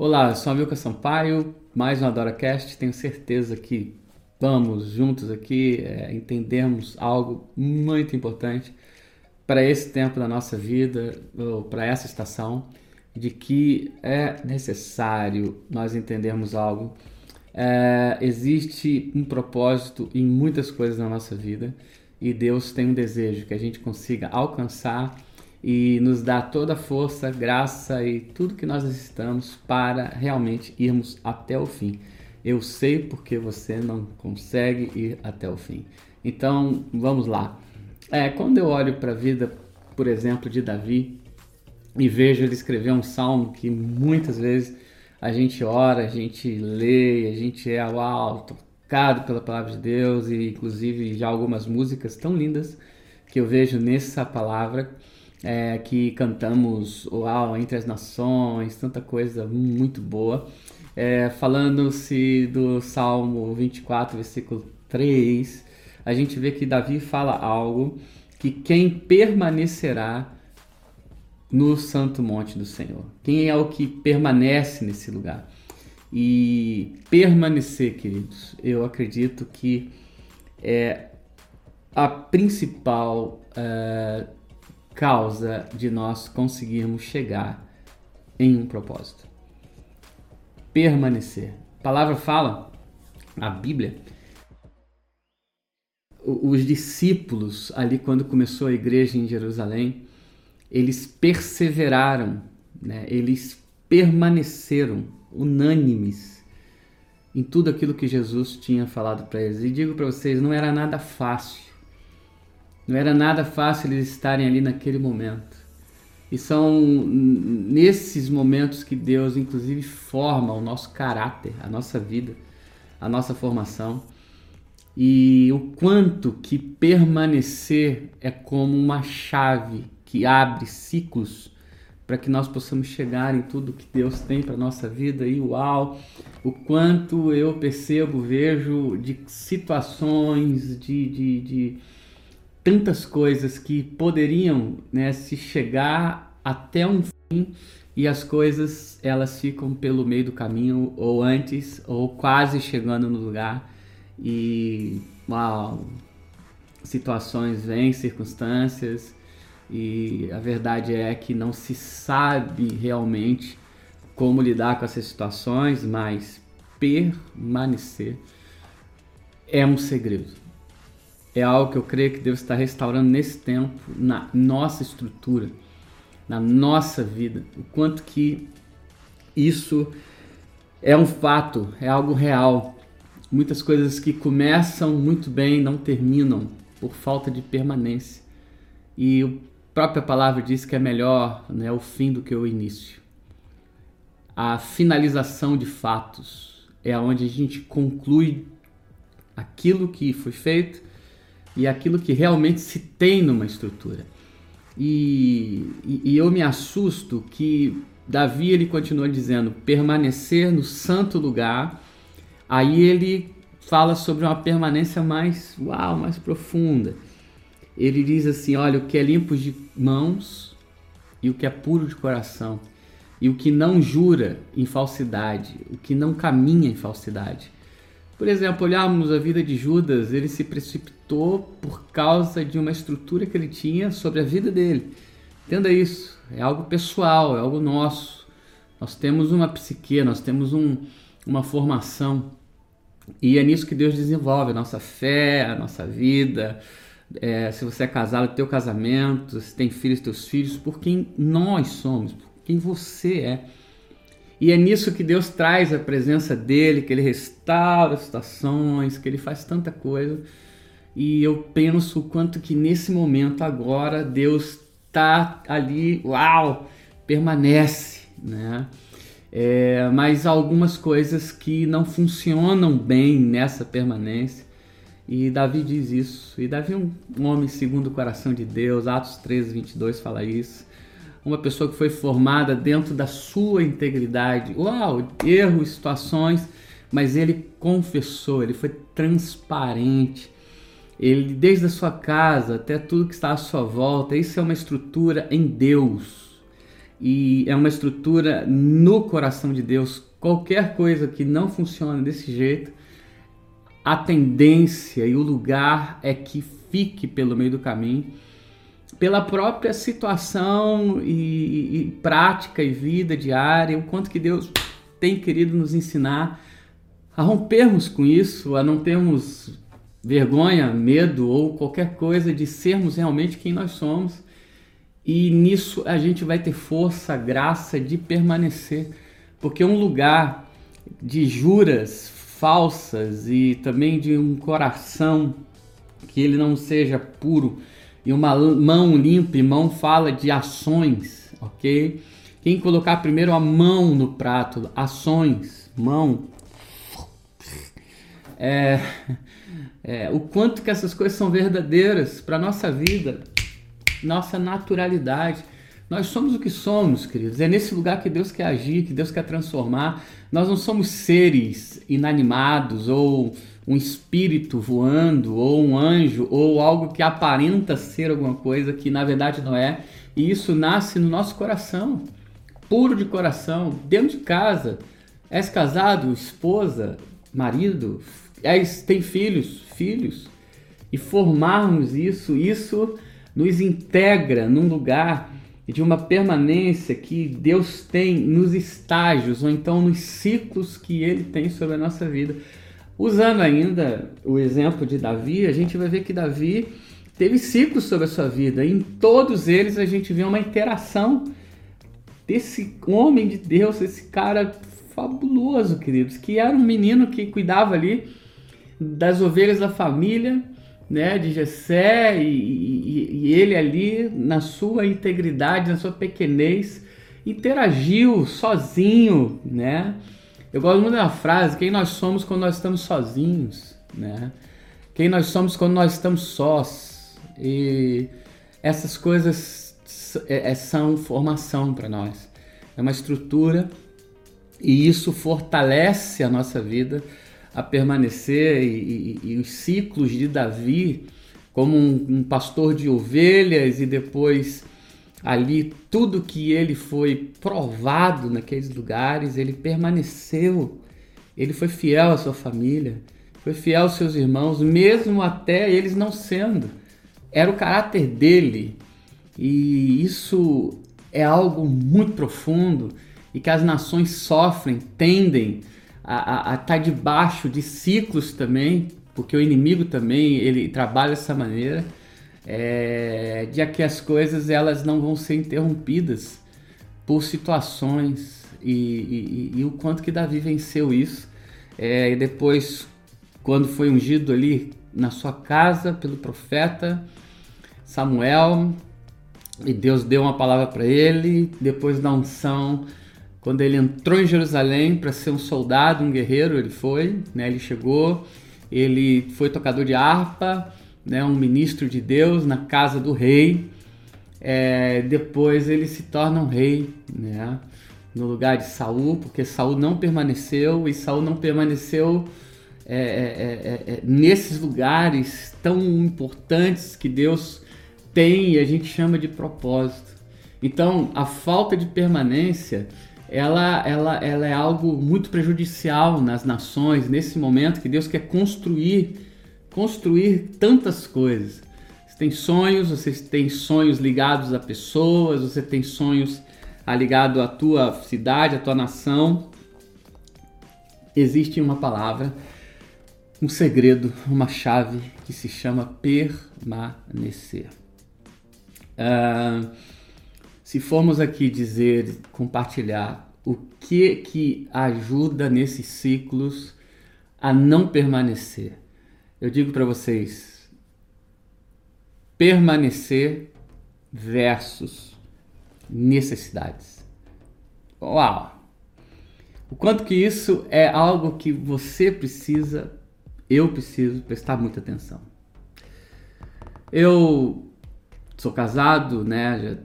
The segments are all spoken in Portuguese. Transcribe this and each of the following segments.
Olá, eu sou Amilcar Sampaio, mais um AdoraCast. Tenho certeza que vamos juntos aqui é, entendermos algo muito importante para esse tempo da nossa vida, ou para essa estação, de que é necessário nós entendermos algo. É, existe um propósito em muitas coisas na nossa vida e Deus tem um desejo que a gente consiga alcançar e nos dá toda a força, graça e tudo que nós necessitamos para realmente irmos até o fim. Eu sei porque você não consegue ir até o fim. Então, vamos lá. É, quando eu olho para a vida, por exemplo, de Davi e vejo ele escrever um salmo que muitas vezes a gente ora, a gente lê, a gente é uau, tocado pela palavra de Deus e inclusive já algumas músicas tão lindas que eu vejo nessa palavra é, que cantamos Uau, Entre as Nações, tanta coisa muito boa. É, Falando-se do Salmo 24, versículo 3, a gente vê que Davi fala algo que quem permanecerá no santo monte do Senhor? Quem é o que permanece nesse lugar? E permanecer, queridos, eu acredito que é a principal uh, causa de nós conseguirmos chegar em um propósito. Permanecer. A palavra fala, a Bíblia, os discípulos ali quando começou a igreja em Jerusalém, eles perseveraram, né? eles permaneceram unânimes em tudo aquilo que Jesus tinha falado para eles. E digo para vocês, não era nada fácil. Não era nada fácil eles estarem ali naquele momento. E são nesses momentos que Deus, inclusive, forma o nosso caráter, a nossa vida, a nossa formação. E o quanto que permanecer é como uma chave que abre ciclos para que nós possamos chegar em tudo que Deus tem para nossa vida e uau, o quanto eu percebo, vejo de situações, de, de, de tantas coisas que poderiam né, se chegar até um fim e as coisas elas ficam pelo meio do caminho ou antes ou quase chegando no lugar. E uau, situações vêm, circunstâncias e a verdade é que não se sabe realmente como lidar com essas situações, mas permanecer é um segredo é algo que eu creio que Deus está restaurando nesse tempo, na nossa estrutura, na nossa vida. O quanto que isso é um fato, é algo real. Muitas coisas que começam muito bem não terminam por falta de permanência. E a própria palavra diz que é melhor né, o fim do que o início. A finalização de fatos é onde a gente conclui aquilo que foi feito e aquilo que realmente se tem numa estrutura. E, e, e eu me assusto que Davi ele continua dizendo permanecer no santo lugar. Aí ele fala sobre uma permanência mais, uau, mais profunda. Ele diz assim: olha, o que é limpo de mãos e o que é puro de coração, e o que não jura em falsidade, o que não caminha em falsidade. Por exemplo, olharmos a vida de Judas, ele se precipitou por causa de uma estrutura que ele tinha sobre a vida dele. Entenda isso, é algo pessoal, é algo nosso. Nós temos uma psique, nós temos um, uma formação. E é nisso que Deus desenvolve a nossa fé, a nossa vida. É, se você é casado, teu casamento, se tem filhos, teus filhos, por quem nós somos, por quem você é. E é nisso que Deus traz a presença dele, que ele restaura situações, que ele faz tanta coisa. E eu penso o quanto que nesse momento agora Deus está ali, uau, permanece, né? É, mas algumas coisas que não funcionam bem nessa permanência. E Davi diz isso. E Davi é um, um homem segundo o coração de Deus. Atos 13, 22 fala isso uma pessoa que foi formada dentro da sua integridade. Uau, erros, situações, mas ele confessou, ele foi transparente. Ele, desde a sua casa até tudo que está à sua volta, isso é uma estrutura em Deus. e é uma estrutura no coração de Deus. Qualquer coisa que não funciona desse jeito, a tendência e o lugar é que fique pelo meio do caminho, pela própria situação e, e prática e vida diária, o quanto que Deus tem querido nos ensinar a rompermos com isso, a não termos vergonha, medo ou qualquer coisa de sermos realmente quem nós somos. E nisso a gente vai ter força, graça de permanecer, porque um lugar de juras falsas e também de um coração que ele não seja puro e uma mão limpa mão fala de ações, ok? Quem colocar primeiro a mão no prato, ações, mão, é, é, o quanto que essas coisas são verdadeiras para nossa vida, nossa naturalidade. Nós somos o que somos, queridos. É nesse lugar que Deus quer agir, que Deus quer transformar. Nós não somos seres inanimados ou um espírito voando ou um anjo ou algo que aparenta ser alguma coisa que na verdade não é. E isso nasce no nosso coração, puro de coração, dentro de casa. És casado, esposa, marido, és, tem filhos, filhos. E formarmos isso, isso nos integra num lugar de uma permanência que Deus tem nos estágios ou então nos ciclos que ele tem sobre a nossa vida. Usando ainda o exemplo de Davi, a gente vai ver que Davi teve ciclos sobre a sua vida. E em todos eles a gente vê uma interação desse homem de Deus, esse cara fabuloso, queridos, que era um menino que cuidava ali das ovelhas da família, né, de Jessé e, e, e, ele ali na sua integridade, na sua pequenez, interagiu sozinho, né? Eu gosto muito da frase, quem nós somos quando nós estamos sozinhos, né? Quem nós somos quando nós estamos sós. E essas coisas é, é, são formação para nós. É uma estrutura e isso fortalece a nossa vida a permanecer e, e, e os ciclos de Davi como um, um, pastor de ovelhas e depois ali tudo que ele foi provado naqueles lugares, ele permaneceu. Ele foi fiel à sua família, foi fiel aos seus irmãos, mesmo até eles não sendo. Era o caráter dele. E isso é algo muito profundo e que as nações sofrem, tendem a estar tá debaixo de ciclos também, porque o inimigo também ele trabalha dessa maneira, é, de que as coisas elas não vão ser interrompidas por situações e, e, e o quanto que Davi venceu isso. É, e depois, quando foi ungido ali na sua casa pelo profeta Samuel, e Deus deu uma palavra para ele, depois da unção quando ele entrou em Jerusalém para ser um soldado, um guerreiro, ele foi, né? Ele chegou, ele foi tocador de harpa, né? Um ministro de Deus na casa do rei. É, depois ele se torna um rei, né? No lugar de Saul, porque Saul não permaneceu e Saul não permaneceu é, é, é, é nesses lugares tão importantes que Deus tem e a gente chama de propósito. Então, a falta de permanência ela, ela, ela é algo muito prejudicial nas nações nesse momento que Deus quer construir, construir tantas coisas. Você tem sonhos, você tem sonhos ligados a pessoas, você tem sonhos ligados à tua cidade, à tua nação. Existe uma palavra, um segredo, uma chave que se chama permanecer. Uh, se formos aqui dizer, compartilhar o que que ajuda nesses ciclos a não permanecer, eu digo para vocês: permanecer versus necessidades. Uau! O quanto que isso é algo que você precisa, eu preciso prestar muita atenção. Eu sou casado, né? Já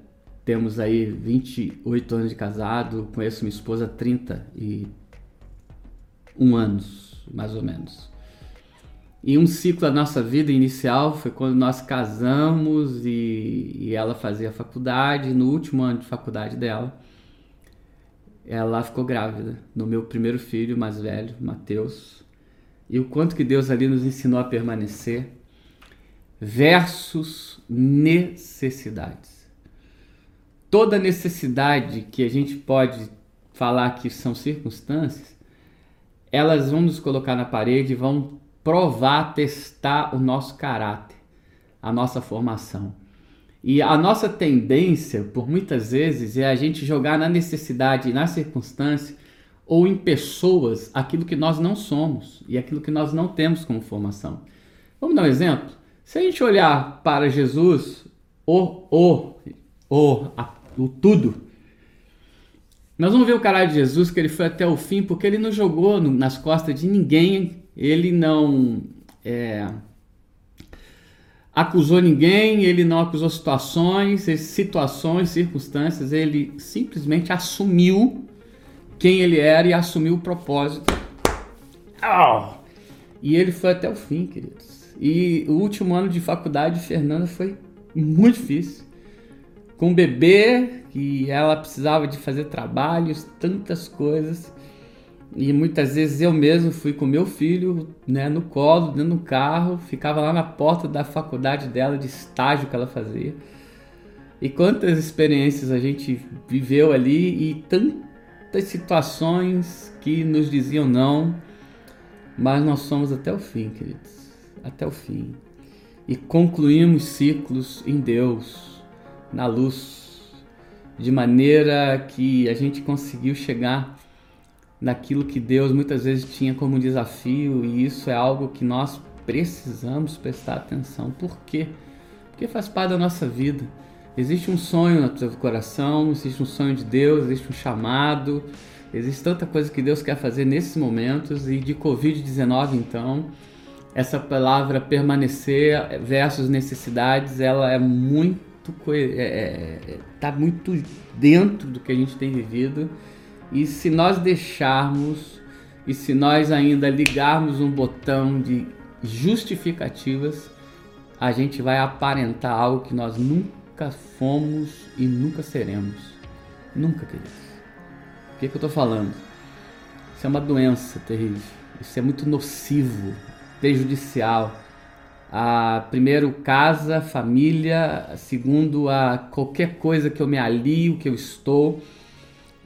temos aí 28 anos de casado, conheço minha esposa há 31 anos, mais ou menos. E um ciclo da nossa vida inicial foi quando nós casamos e, e ela fazia faculdade, no último ano de faculdade dela, ela ficou grávida no meu primeiro filho mais velho, Mateus. E o quanto que Deus ali nos ensinou a permanecer versus necessidades. Toda necessidade que a gente pode falar que são circunstâncias, elas vão nos colocar na parede e vão provar, testar o nosso caráter, a nossa formação. E a nossa tendência, por muitas vezes, é a gente jogar na necessidade, na circunstância ou em pessoas aquilo que nós não somos e aquilo que nós não temos como formação. Vamos dar um exemplo? Se a gente olhar para Jesus, o, o, o, a, o tudo, nós vamos ver o caráter de Jesus que ele foi até o fim porque ele não jogou no, nas costas de ninguém, ele não é, acusou ninguém, ele não acusou situações, situações, circunstâncias, ele simplesmente assumiu quem ele era e assumiu o propósito. Oh! E ele foi até o fim, queridos. E o último ano de faculdade de Fernanda foi muito difícil. Com um bebê, que ela precisava de fazer trabalhos, tantas coisas. E muitas vezes eu mesmo fui com meu filho né, no colo, dentro do carro, ficava lá na porta da faculdade dela, de estágio que ela fazia. E quantas experiências a gente viveu ali e tantas situações que nos diziam não, mas nós somos até o fim, queridos, até o fim. E concluímos ciclos em Deus, na luz, de maneira que a gente conseguiu chegar naquilo que Deus muitas vezes tinha como desafio, e isso é algo que nós precisamos prestar atenção. Por quê? Porque faz parte da nossa vida. Existe um sonho no teu coração, existe um sonho de Deus, existe um chamado, existe tanta coisa que Deus quer fazer nesses momentos e de Covid-19 então, essa palavra permanecer versus necessidades, ela é muito é, é, é, tá muito dentro do que a gente tem vivido e se nós deixarmos e se nós ainda ligarmos um botão de justificativas, a gente vai aparentar algo que nós nunca fomos e nunca seremos. Nunca, queridos. O que, que eu estou falando? Isso é uma doença terrível. Isso é muito nocivo, prejudicial. A, primeiro, casa, família. Segundo, a qualquer coisa que eu me alio, que eu estou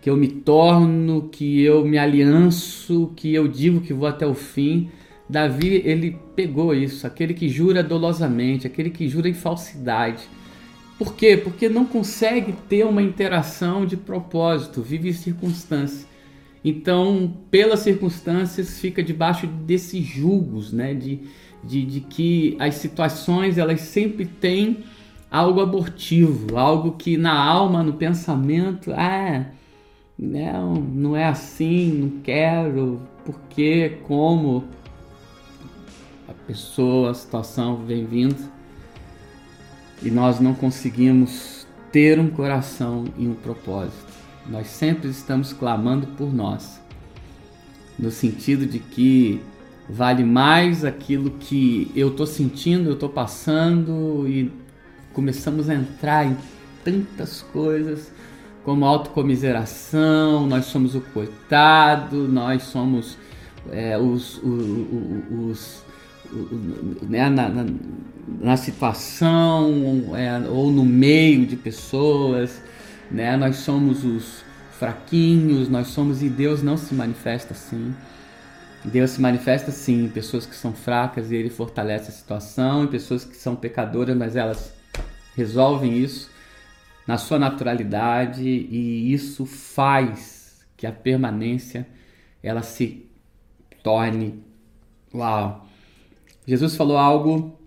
que eu me torno, que eu me alianço, que eu digo que vou até o fim. Davi, ele pegou isso, aquele que jura dolosamente, aquele que jura em falsidade. Por quê? Porque não consegue ter uma interação de propósito, vive circunstância. Então, pelas circunstâncias, fica debaixo desses julgos, né? De, de, de que as situações elas sempre têm algo abortivo, algo que na alma, no pensamento, ah, não, não é assim, não quero, porque, como a pessoa, a situação vem vindo e nós não conseguimos ter um coração e um propósito. Nós sempre estamos clamando por nós, no sentido de que vale mais aquilo que eu estou sentindo, eu estou passando e começamos a entrar em tantas coisas como autocomiseração, nós somos o coitado, nós somos é, os, os, os né, na, na, na, situação é, ou no meio de pessoas, né, nós somos os fraquinhos, nós somos e Deus não se manifesta assim. Deus se manifesta sim em pessoas que são fracas e Ele fortalece a situação, em pessoas que são pecadoras, mas elas resolvem isso na sua naturalidade e isso faz que a permanência ela se torne uau. Jesus falou algo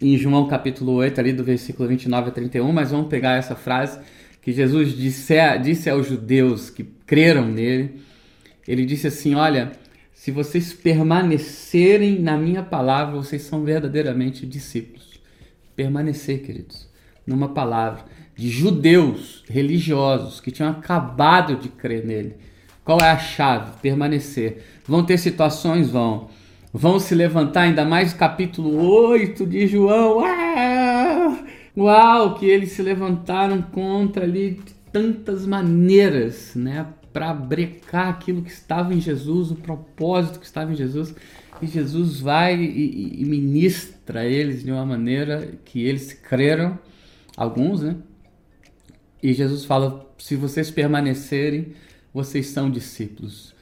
em João capítulo 8, ali do versículo 29 a 31, mas vamos pegar essa frase que Jesus disse, disse aos judeus que creram nele. Ele disse assim: Olha, se vocês permanecerem na minha palavra, vocês são verdadeiramente discípulos. Permanecer, queridos, numa palavra de judeus religiosos que tinham acabado de crer nele. Qual é a chave? Permanecer. Vão ter situações? Vão. Vão se levantar, ainda mais capítulo 8 de João. Uau, uau que eles se levantaram contra ali de tantas maneiras, né? para brecar aquilo que estava em Jesus, o propósito que estava em Jesus. E Jesus vai e, e ministra a eles de uma maneira que eles creram, alguns, né? E Jesus fala: se vocês permanecerem, vocês são discípulos.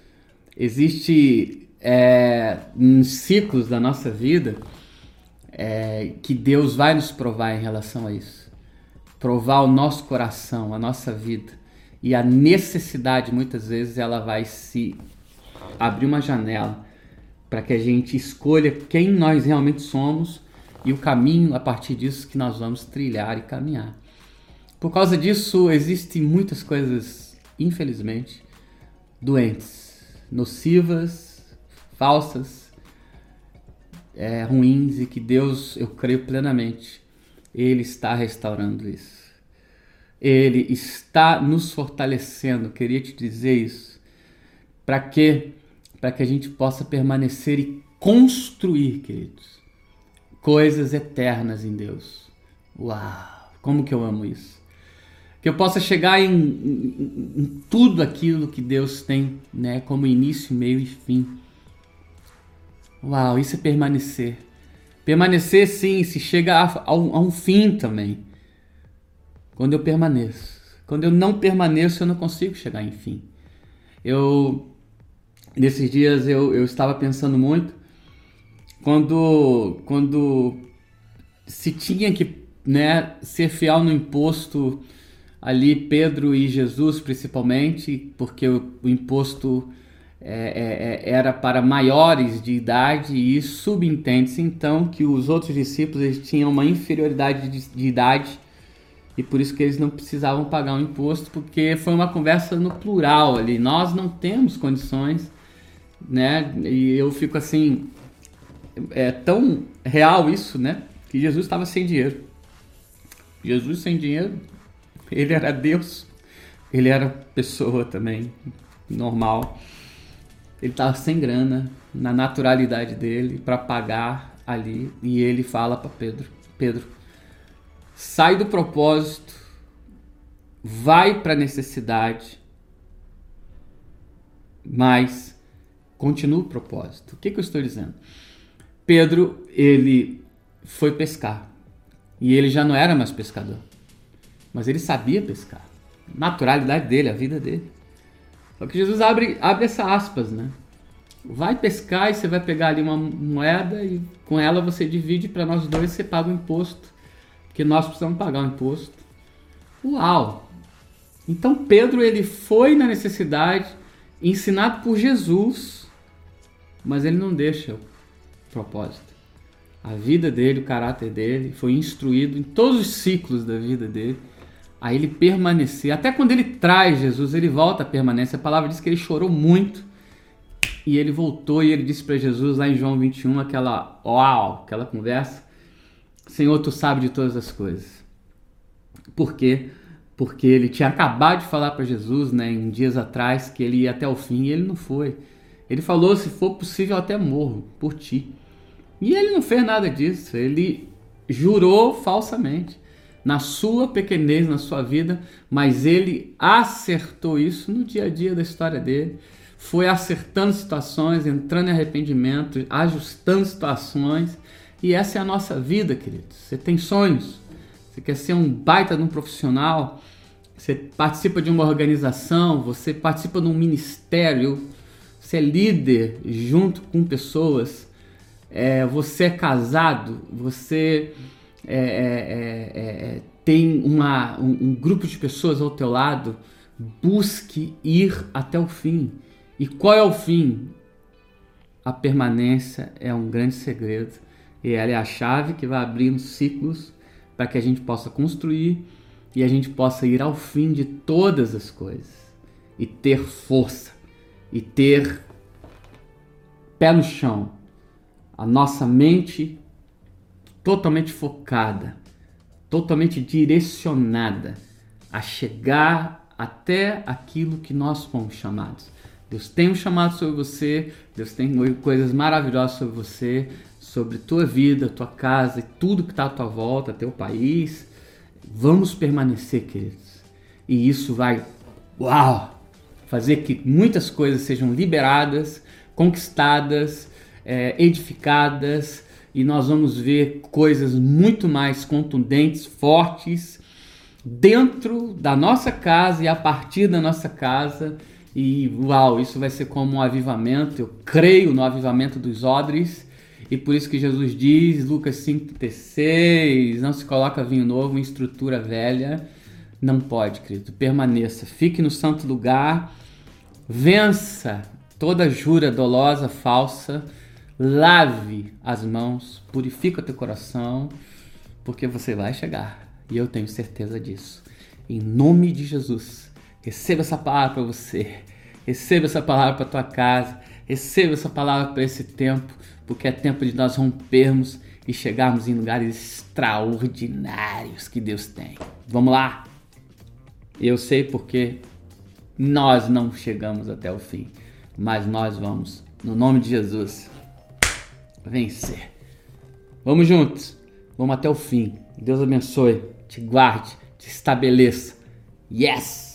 Existe é, ciclos da nossa vida é, que Deus vai nos provar em relação a isso. Provar o nosso coração, a nossa vida. E a necessidade, muitas vezes, ela vai se abrir uma janela para que a gente escolha quem nós realmente somos e o caminho a partir disso que nós vamos trilhar e caminhar. Por causa disso, existem muitas coisas, infelizmente, doentes, nocivas, falsas, é, ruins e que Deus, eu creio plenamente, Ele está restaurando isso. Ele está nos fortalecendo, queria te dizer isso. Para quê? Para que a gente possa permanecer e construir, queridos, coisas eternas em Deus. Uau! Como que eu amo isso! Que eu possa chegar em, em, em, tudo aquilo que Deus tem, né, como início, meio e fim. Uau, isso é permanecer. Permanecer, sim, se chega a, a, um, a um fim também. Quando eu permaneço. Quando eu não permaneço, eu não consigo chegar em fim. Eu, nesses dias, eu, eu estava pensando muito quando, quando se tinha que né, ser fiel no imposto ali Pedro e Jesus principalmente, porque o, o imposto é, é, é era para maiores de idade e subentende-se então que os outros discípulos eles tinham uma inferioridade de, de idade e por isso que eles não precisavam pagar um imposto, porque foi uma conversa no plural ali. Nós não temos condições, né? E eu fico assim, é tão real isso, né? Que Jesus estava sem dinheiro. Jesus sem dinheiro ele era Deus, ele era pessoa também, normal. Ele estava sem grana, na naturalidade dele, para pagar ali. E ele fala para Pedro: Pedro, sai do propósito, vai para a necessidade, mas continua o propósito. O que, que eu estou dizendo? Pedro, ele foi pescar e ele já não era mais pescador. Mas ele sabia pescar. Naturalidade dele, a vida dele. Só que Jesus abre, abre essa aspas, né? Vai pescar e você vai pegar ali uma moeda e com ela você divide para nós dois você paga o imposto. Porque nós precisamos pagar o imposto. Uau! Então Pedro ele foi na necessidade, ensinado por Jesus, mas ele não deixa o propósito. A vida dele, o caráter dele, foi instruído em todos os ciclos da vida dele a ele permanecer. Até quando ele traz Jesus, ele volta a permanecer. A palavra diz que ele chorou muito e ele voltou e ele disse para Jesus lá em João 21, aquela uau, aquela conversa: Senhor, tu sabe de todas as coisas. Por quê? Porque ele tinha acabado de falar para Jesus, né, em dias atrás, que ele ia até o fim e ele não foi. Ele falou: se for possível, até morro por ti. E ele não fez nada disso. Ele jurou falsamente na sua pequenez, na sua vida, mas ele acertou isso no dia a dia da história dele. Foi acertando situações, entrando em arrependimento, ajustando situações. E essa é a nossa vida, queridos. Você tem sonhos, você quer ser um baita de um profissional, você participa de uma organização, você participa de um ministério, você é líder junto com pessoas, é, você é casado, você é é, é, é, tem uma, um, um grupo de pessoas ao teu lado, busque ir até o fim. E qual é o fim? A permanência é um grande segredo e ela é a chave que vai abrindo ciclos para que a gente possa construir e a gente possa ir ao fim de todas as coisas e ter força e ter pé no chão, a nossa mente totalmente focada, totalmente direcionada a chegar até aquilo que nós fomos chamados. Deus tem um chamado sobre você, Deus tem coisas maravilhosas sobre você, sobre tua vida, tua casa e tudo que está à tua volta, teu país. Vamos permanecer, queridos. E isso vai, uau, fazer que muitas coisas sejam liberadas, conquistadas, é, edificadas, e nós vamos ver coisas muito mais contundentes, fortes, dentro da nossa casa e a partir da nossa casa. E uau, isso vai ser como um avivamento. Eu creio no avivamento dos odres. E por isso que Jesus diz, Lucas 5,36, não se coloca vinho novo em estrutura velha. Não pode, querido. Permaneça, fique no santo lugar, vença toda jura dolosa, falsa, lave as mãos, purifica o teu coração, porque você vai chegar. E eu tenho certeza disso. Em nome de Jesus, receba essa palavra para você. Receba essa palavra para tua casa. Receba essa palavra para esse tempo, porque é tempo de nós rompermos e chegarmos em lugares extraordinários que Deus tem. Vamos lá? Eu sei porque nós não chegamos até o fim, mas nós vamos, no nome de Jesus, vencer. Vamos juntos, vamos até o fim. Deus abençoe, te guarde, te estabeleça. Yes!